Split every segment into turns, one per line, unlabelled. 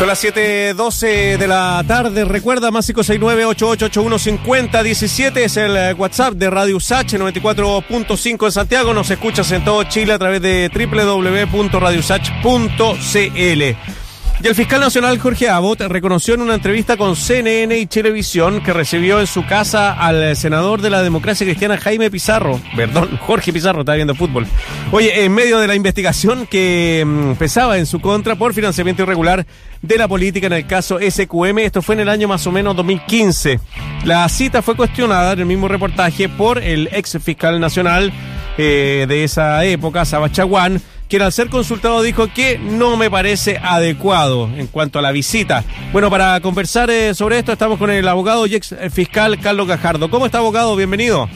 Son las 7.12 de la tarde. Recuerda, más 569-8881-5017 es el eh, WhatsApp de Radio Usach 94.5 en Santiago. Nos escuchas en todo Chile a través de www.radiosach.cl. Y el fiscal nacional Jorge Abbott reconoció en una entrevista con CNN y Televisión que recibió en su casa al senador de la democracia cristiana Jaime Pizarro, perdón, Jorge Pizarro, estaba viendo fútbol. Oye, en medio de la investigación que mm, pesaba en su contra por financiamiento irregular de la política en el caso SQM, esto fue en el año más o menos 2015. La cita fue cuestionada en el mismo reportaje por el ex fiscal nacional eh, de esa época, Sabachaguán, quien al ser consultado dijo que no me parece adecuado en cuanto a la visita. Bueno, para conversar eh, sobre esto estamos con el abogado y ex fiscal Carlos Gajardo. ¿Cómo está, abogado? Bienvenido.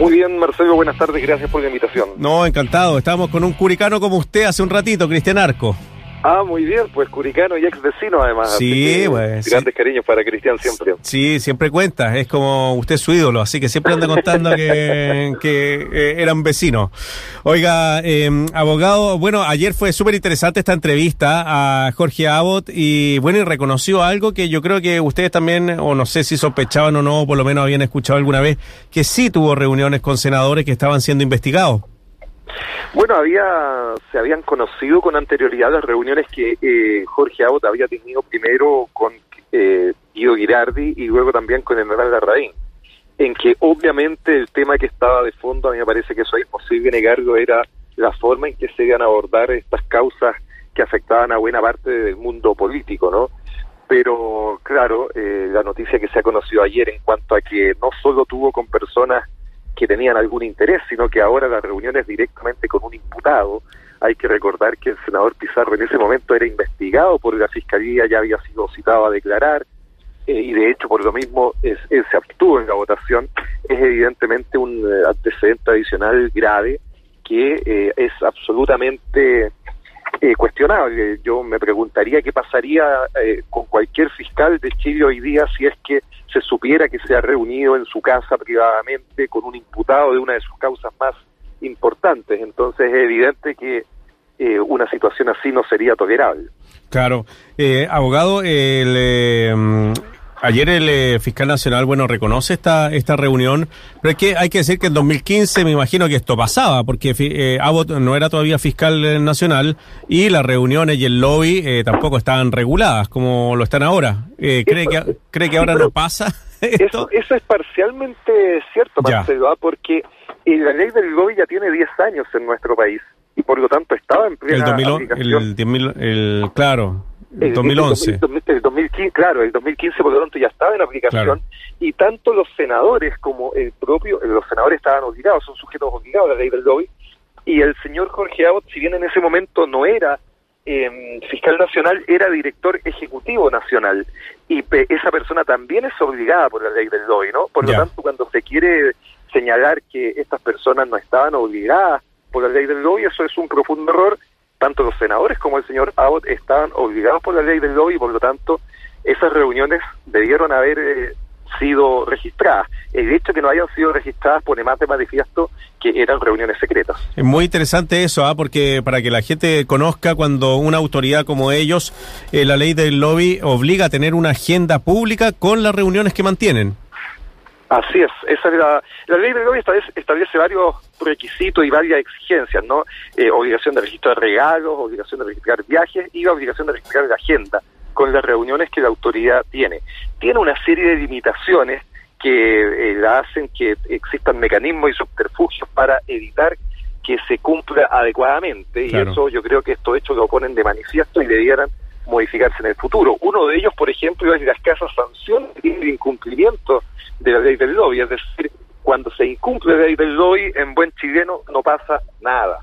Muy bien, Marcelo, buenas tardes, gracias por la invitación.
No, encantado. Estamos con un curicano como usted hace un ratito, Cristian Arco.
Ah, muy bien, pues curicano y ex vecino además.
Sí, pues.
Grandes cariños para Cristian siempre.
Sí, siempre cuenta, es como usted es su ídolo, así que siempre anda contando que, que eh, eran vecinos. Oiga, eh, abogado, bueno, ayer fue súper interesante esta entrevista a Jorge Abbott y bueno, y reconoció algo que yo creo que ustedes también, o no sé si sospechaban o no, por lo menos habían escuchado alguna vez, que sí tuvo reuniones con senadores que estaban siendo investigados.
Bueno, había, se habían conocido con anterioridad las reuniones que eh, Jorge Abbott había tenido primero con eh, Guido Girardi y luego también con general Larraín, en que obviamente el tema que estaba de fondo, a mí me parece que eso es imposible negarlo, era la forma en que se iban a abordar estas causas que afectaban a buena parte del mundo político, ¿no? Pero claro, eh, la noticia que se ha conocido ayer en cuanto a que no solo tuvo con personas que tenían algún interés, sino que ahora la reunión es directamente con un imputado. Hay que recordar que el senador Pizarro en ese momento era investigado por la Fiscalía, ya había sido citado a declarar, eh, y de hecho por lo mismo se abstuvo en la votación. Es evidentemente un eh, antecedente adicional grave que eh, es absolutamente eh, cuestionable. Yo me preguntaría qué pasaría eh, con cualquier fiscal de Chile hoy día si es que se supiera que se ha reunido en su casa privadamente con un imputado de una de sus causas más importantes. Entonces es evidente que eh, una situación así no sería tolerable.
Claro. Eh, abogado, el, Ayer el eh, fiscal nacional, bueno, reconoce esta esta reunión, pero es que hay que decir que en 2015 me imagino que esto pasaba, porque eh, Abbott no era todavía fiscal eh, nacional y las reuniones y el lobby eh, tampoco estaban reguladas como lo están ahora. Eh, ¿cree, que, ¿Cree que ahora no pasa esto?
Eso, eso es parcialmente cierto, Marcelo, ¿ah? porque eh, la ley del lobby ya tiene 10 años en nuestro país y por lo tanto estaba en plena
el 2000,
aplicación.
el, 2000, el, claro, el
El-
2011.
El, 2000, el 2015, claro, el 2015 por lo tanto ya estaba en aplicación
Claro.
y tanto los senadores como el propio, los senadores estaban obligados, son sujetos obligados a la ley del lobby y el señor Jorge Abbott, si bien en ese momento no era eh, fiscal nacional, era director ejecutivo nacional y pe- esa persona también es obligada por la ley del lobby, ¿no? Por lo tanto, cuando se quiere señalar que estas personas no estaban obligadas por la ley del lobby, eso es un profundo error. Tanto los senadores como el señor Abbott estaban obligados por la ley del lobby, por lo tanto, esas reuniones debieron haber eh, sido registradas. El hecho de que no hayan sido registradas pone más de manifiesto que eran reuniones secretas.
Es muy interesante eso, ¿ah? porque para que la gente conozca cuando una autoridad como ellos, eh, la ley del lobby obliga a tener una agenda pública con las reuniones que mantienen.
Así es, esa es la, la ley lobby establece, establece varios requisitos y varias exigencias, ¿no? Eh, obligación de registrar regalos, obligación de registrar viajes y la obligación de registrar la agenda con las reuniones que la autoridad tiene. Tiene una serie de limitaciones que eh, la hacen que existan mecanismos y subterfugios para evitar que se cumpla adecuadamente
Claro.
y eso yo creo que estos hechos lo ponen de manifiesto y debieran modificarse en el futuro. Uno de ellos, por ejemplo, es la escasa sanción el incumplimiento de la ley del lobby, es decir, cuando se incumple la ley del lobby, en buen chileno no pasa nada.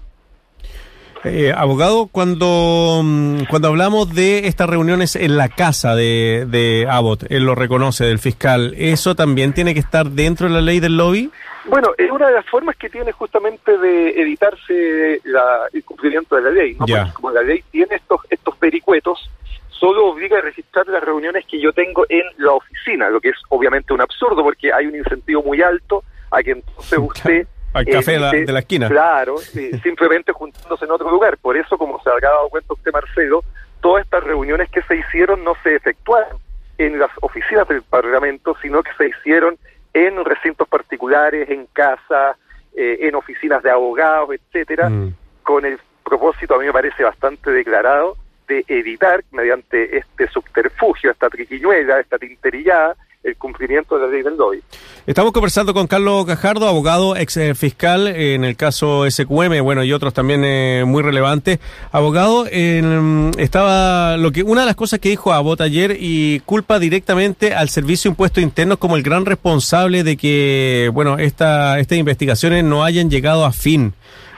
Eh, abogado, cuando, mm, cuando hablamos de estas reuniones en la casa de, de Abbott, él lo reconoce del fiscal, ¿eso también tiene que estar dentro de la ley del lobby?
Bueno, es una de las formas que tiene justamente de evitarse la- el cumplimiento de la ley, ¿no? Porque como la ley tiene estos estos vericuetos, solo obliga a registrar las reuniones que yo tengo en la oficina, lo que es obviamente un absurdo porque hay un incentivo muy alto a que entonces usted
Al café de la-
evite-
de la esquina.
Claro, simplemente juntándose en otro lugar. Por eso, como se habrá dado cuenta usted, Marcelo, todas estas reuniones que se hicieron no se efectuaron en las oficinas del Parlamento, sino que se hicieron en recintos particulares, en casa, eh, en oficinas de abogados, etcétera, mm. con el propósito, a mí me parece bastante declarado, de evitar, mediante este subterfugio, esta triquiñuela, esta tinterillada, el cumplimiento de la ley del lobby.
Estamos conversando con Carlos Cajardo, abogado ex fiscal en el caso SQM, bueno, y otros también eh, muy relevantes. Abogado, estaba lo que una de las cosas que dijo Abot ayer y culpa directamente al Servicio de Impuestos Internos como el gran responsable de que, bueno, esta, estas investigaciones no hayan llegado a fin.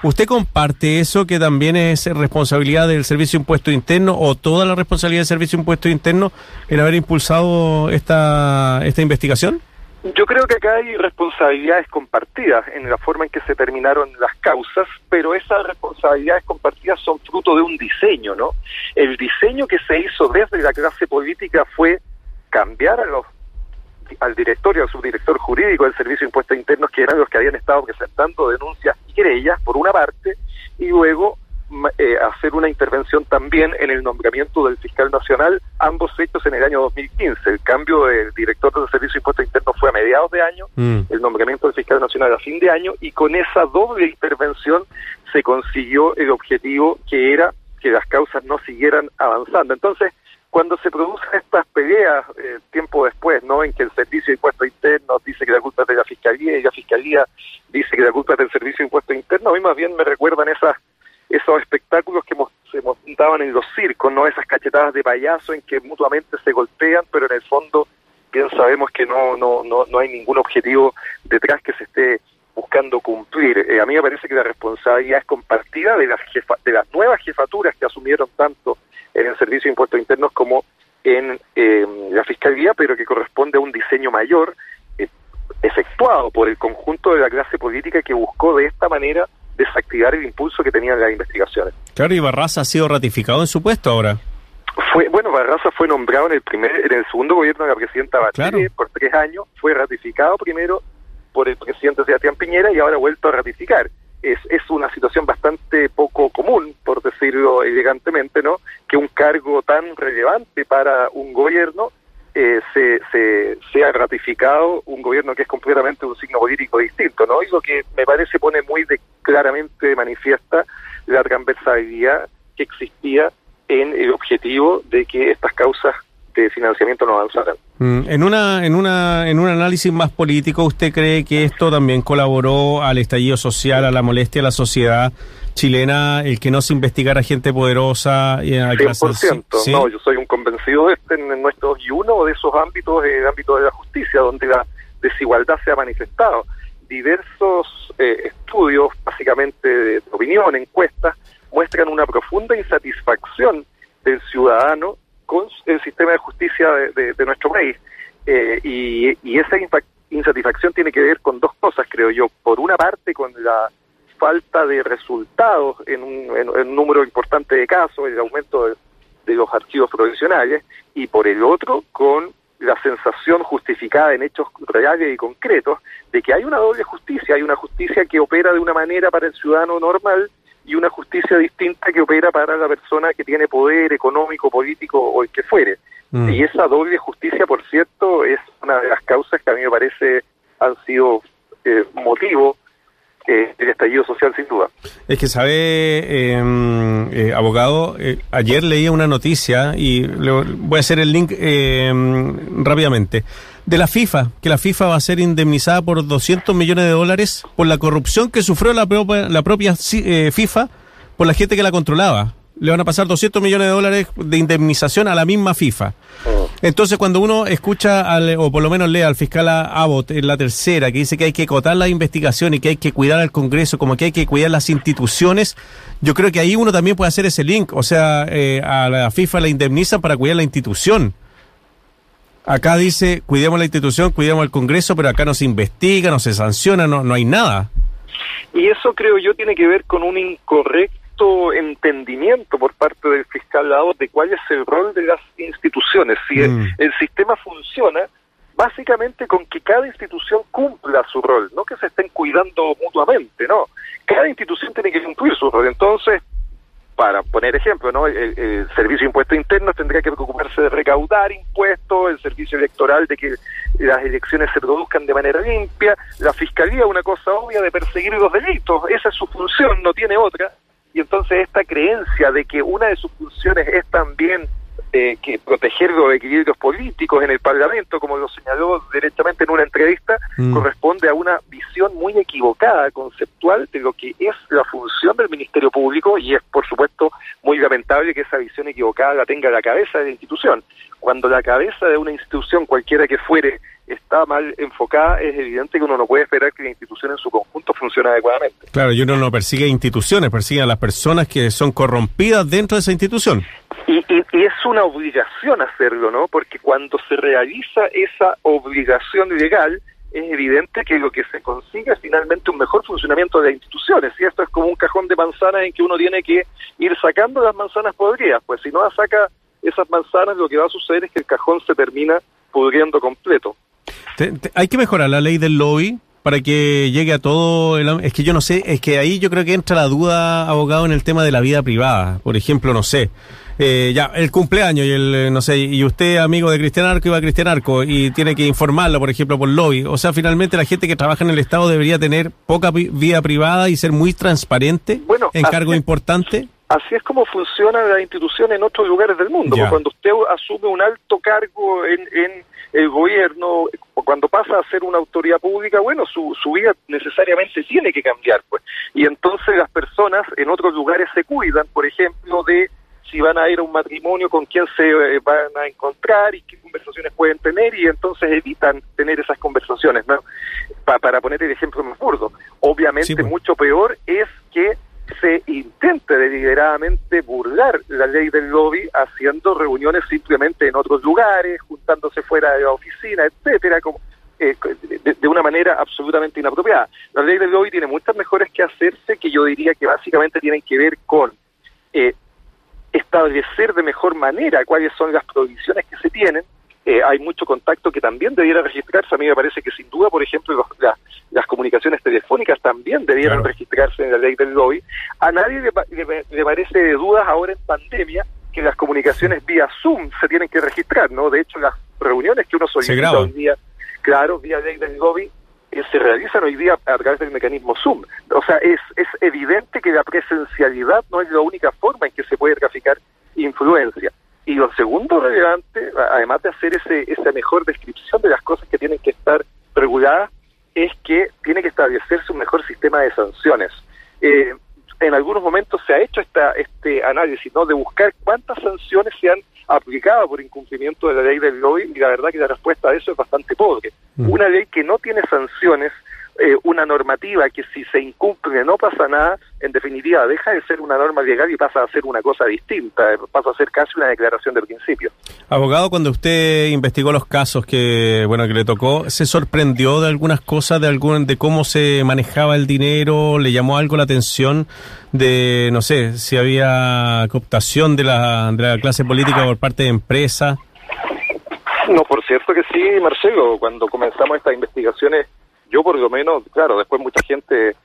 ¿Usted comparte eso que también es responsabilidad del Servicio Impuesto Interno o toda la responsabilidad del Servicio Impuesto Interno en haber impulsado esta, esta investigación?
Yo creo que acá hay responsabilidades compartidas en la forma en que se terminaron las causas, pero esas responsabilidades compartidas son fruto de un diseño, ¿no? El diseño que se hizo desde la clase política fue cambiar a los al directorio, al subdirector jurídico del Servicio de Impuestos Internos, que eran los que habían estado presentando denuncias y querellas, por una parte, y luego eh, hacer una intervención también en el nombramiento del fiscal nacional, ambos hechos en el año 2015. El cambio del director del Servicio de Impuestos Internos fue a mediados de año, mm. el nombramiento del fiscal nacional a fin de año, y con esa doble intervención se consiguió el objetivo que era que las causas no siguieran avanzando. Entonces, cuando se producen estas peleas eh, tiempo después, ¿no? En que el Servicio de Impuestos Internos dice que la culpa es de la Fiscalía y la Fiscalía dice que la culpa es del Servicio de Impuestos Internos, a mí más bien me recuerdan esas esos espectáculos que se montaban en los circos, ¿no? Esas cachetadas de payaso en que mutuamente se golpean, pero en el fondo bien sabemos que no no no, no hay ningún objetivo detrás que se esté buscando cumplir. Eh, a mí me parece que la responsabilidad es compartida de las de las nuevas jefaturas que asumieron tanto en el Servicio de Impuestos Internos como en eh, la Fiscalía, pero que corresponde a un diseño mayor eh, efectuado por el conjunto de la clase política que buscó de esta manera desactivar el impulso que tenían las investigaciones.
Claro, y Barraza ha sido ratificado en su puesto ahora.
Fue, bueno, Barraza fue nombrado en el primer, en el segundo gobierno de la presidenta Bachelet por tres años, fue ratificado primero por el presidente Sebastián Piñera y ahora ha vuelto a ratificar es, es una situación bastante poco común, por decirlo elegantemente, ¿no? Que un cargo tan relevante para un gobierno eh, se, se, sea ratificado un gobierno que es completamente un signo político distinto, ¿no? Y lo que me parece pone muy de, claramente manifiesta la transversalidad que existía en el objetivo de que estas causas de financiamiento no avanzaran.
Mm, en una, en una, en un análisis más político, ¿usted cree que esto también colaboró al estallido social, a la molestia de la sociedad chilena, el que no se investigara gente poderosa
y a 100%, no, yo soy un convencido de este en nuestros y uno de esos ámbitos es el ámbito de la justicia, donde la desigualdad se ha manifestado. Diversos eh, estudios, básicamente de opinión, encuestas, muestran una profunda insatisfacción del ciudadano con el sistema de justicia de, nuestro país. Eh, y, esa insatisfacción tiene que ver con dos cosas, creo yo. Por una parte, con la falta de resultados en un, número importante de casos, el aumento de, los archivos provisionales, y por el otro, con la sensación justificada en hechos reales y concretos de que hay una doble justicia, hay una justicia que opera de una manera para el ciudadano normal y una justicia distinta que opera para la persona que tiene poder económico, político o el que fuere. Mm. Y esa doble justicia, por cierto, es una de las causas que a mí me parece han sido eh, motivo eh, del estallido social, sin duda.
Es que, sabe, em, eh, abogado, eh, ayer leía una noticia y voy a hacer el link em, rápidamente de la FIFA, que la FIFA va a ser indemnizada por 200 millones de dólares por la corrupción que sufrió la propia, la propia FIFA por la gente que la controlaba. Le van a pasar 200 millones de dólares de indemnización a la misma FIFA. Entonces, cuando uno escucha, al, o por lo menos lee al fiscal Abbott en la tercera, que dice que hay que acotar la investigación y que hay que cuidar al Congreso, como que hay que cuidar las instituciones, yo creo que ahí uno también puede hacer ese link. O sea, eh, a la FIFA la indemnizan para cuidar la institución. Acá dice, cuidemos la institución, cuidemos el Congreso, pero acá no se investiga, no se sanciona, no, no hay nada.
Y eso creo yo tiene que ver con un incorrecto entendimiento por parte del fiscal lado de cuál es el rol de las instituciones. Si el, mm. el, sistema funciona básicamente con que cada institución cumpla su rol, no que se estén cuidando mutuamente, no. Cada institución tiene que cumplir su rol. Entonces, para poner ejemplo, ¿no? El, Servicio de Impuestos Internos tendría que preocuparse de recaudar impuestos, el Servicio Electoral de que las elecciones se produzcan de manera limpia, la Fiscalía, una cosa obvia, de perseguir los delitos. Esa es su función, no tiene otra. Y entonces esta creencia de que una de sus funciones es también eh, que proteger los equilibrios políticos en el Parlamento, como lo señaló directamente en una entrevista, mm. corresponde a una visión muy equivocada, conceptual, de lo que es la función del Ministerio Público y es, por supuesto, muy lamentable que esa visión equivocada la tenga la cabeza de la institución. Cuando la cabeza de una institución, cualquiera que fuere, está mal enfocada, es evidente que uno no puede esperar que la institución en su conjunto funcione adecuadamente.
Claro, y uno no persigue instituciones, persigue a las personas que son corrompidas dentro de esa institución.
Y, y, es una obligación hacerlo, ¿no? Porque cuando se realiza esa obligación legal, es evidente que lo que se consigue es finalmente un mejor funcionamiento de las instituciones. Y esto es como un cajón de manzanas en que uno tiene que ir sacando las manzanas podridas. Pues si no saca esas manzanas, lo que va a suceder es que el cajón se termina pudriendo completo.
Hay que mejorar la ley del lobby para que llegue a todo el... Es que yo no sé, es que ahí yo creo que entra la duda, abogado, en el tema de la vida privada. Por ejemplo, no sé, eh, ya, el cumpleaños y el, eh, no sé, y usted, amigo de Cristian Arco, iba a Cristian Arco y tiene que informarlo, por ejemplo, por lobby. O sea, finalmente la gente que trabaja en el Estado debería tener poca vida privada y ser muy transparente
bueno,
en cargo importante.
Así es como funciona la institución en otros lugares del mundo. Cuando usted asume un alto cargo en, en el gobierno, cuando pasa a ser una autoridad pública, bueno, su, su vida necesariamente tiene que cambiar, pues. Y entonces las personas en otros lugares se cuidan, por ejemplo, de si van a ir a un matrimonio, con quién se eh, van a encontrar y qué conversaciones pueden tener y entonces evitan tener esas conversaciones, ¿no? para poner el ejemplo más burdo. Obviamente pues. mucho peor es se intente deliberadamente burlar la ley del lobby haciendo reuniones simplemente en otros lugares, juntándose fuera de la oficina, etcétera, como eh, de, una manera absolutamente inapropiada. La ley del lobby tiene muchas mejores que hacerse que yo diría que básicamente tienen que ver con eh, establecer de mejor manera cuáles son las provisiones que se tienen. Eh, hay mucho contacto que también debiera registrarse. A mí me parece que sin duda, por ejemplo, las comunicaciones telefónicas también debieran registrarse en la ley del lobby. A nadie le, parece de dudas ahora en pandemia que las comunicaciones vía Zoom se tienen que registrar, ¿no? De hecho, las reuniones que uno solicita hoy día, claro, vía ley del lobby, que se realizan hoy día a través del mecanismo Zoom. O sea, es, es evidente que la presencialidad no es la única forma en que se puede traficar influencia. Y lo segundo relevante, además de hacer ese, esa mejor descripción de las cosas que tienen que estar reguladas, es que tiene que establecerse un mejor sistema de sanciones. Eh, en algunos momentos se ha hecho esta, este análisis, ¿no? De buscar cuántas sanciones se han aplicado por incumplimiento de la ley del lobby y la verdad que la respuesta a eso es bastante pobre. Mm. Una ley que no tiene sanciones eh, una normativa que si se incumple no pasa nada, en definitiva deja de ser una norma legal y pasa a ser una cosa distinta, eh, pasa a ser casi una declaración de principio.
Abogado, cuando usted investigó los casos que bueno que le tocó, ¿se sorprendió de algunas cosas, de algún, de cómo se manejaba el dinero? ¿Le llamó algo la atención de, no sé, si había cooptación de la, de la clase política por parte de empresas?
No, por cierto que sí, Marcelo. Cuando comenzamos estas investigaciones yo por lo menos, claro, después mucha gente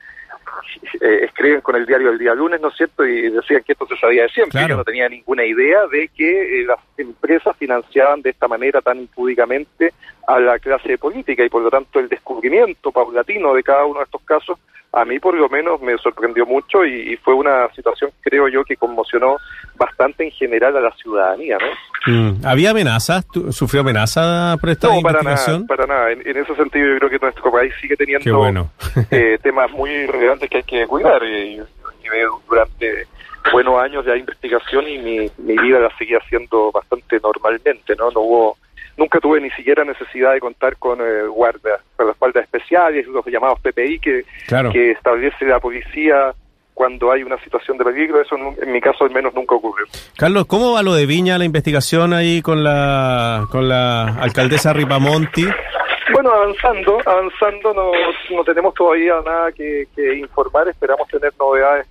eh, escriben con el diario del día lunes, ¿no es cierto? Y decían que esto se sabía de siempre. Yo no tenía ninguna idea de que eh, las empresas financiaban de esta manera tan impúdicamente a la clase política y por lo tanto el descubrimiento paulatino de cada uno de estos casos a mí por lo menos me sorprendió mucho y, fue una situación creo yo que conmocionó bastante en general a la ciudadanía, ¿no?
Mm. ¿Había amenazas? ¿Sufrió amenaza por esta no,
para nada, para nada. En, ese sentido yo creo que nuestro país sigue teniendo eh, temas muy relevantes que hay que cuidar y, durante buenos años de investigación y mi, mi vida la seguía haciendo bastante normalmente, ¿no? No hubo nunca tuve ni siquiera necesidad de contar con eh, guardas, con las guardas especiales, los llamados PPI que, que establece la policía cuando hay una situación de peligro, eso en mi caso al menos nunca ocurrió.
Carlos, ¿cómo va lo de Viña, la investigación ahí con la, con la alcaldesa Ripamonti?
Bueno, avanzando, avanzando, no, no tenemos todavía nada que informar, esperamos tener novedades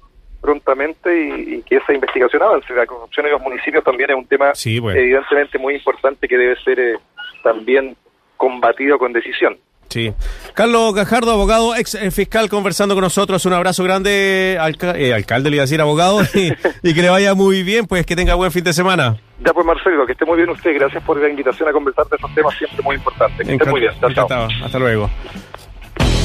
prontamente y, que esa investigación avance. La corrupción en los municipios también es un tema evidentemente muy importante que debe ser eh, también combatido con decisión.
Sí. Carlos Gajardo, abogado, ex eh, fiscal, conversando con nosotros. Un abrazo grande, alca eh, alcalde, le iba a decir abogado, y, y, que le vaya muy bien, pues que tenga buen fin de semana.
Ya pues Marcelo, que esté muy bien usted. Gracias por la invitación a conversar de esos temas siempre muy importantes. Que esté muy bien. Chao.
Hasta luego.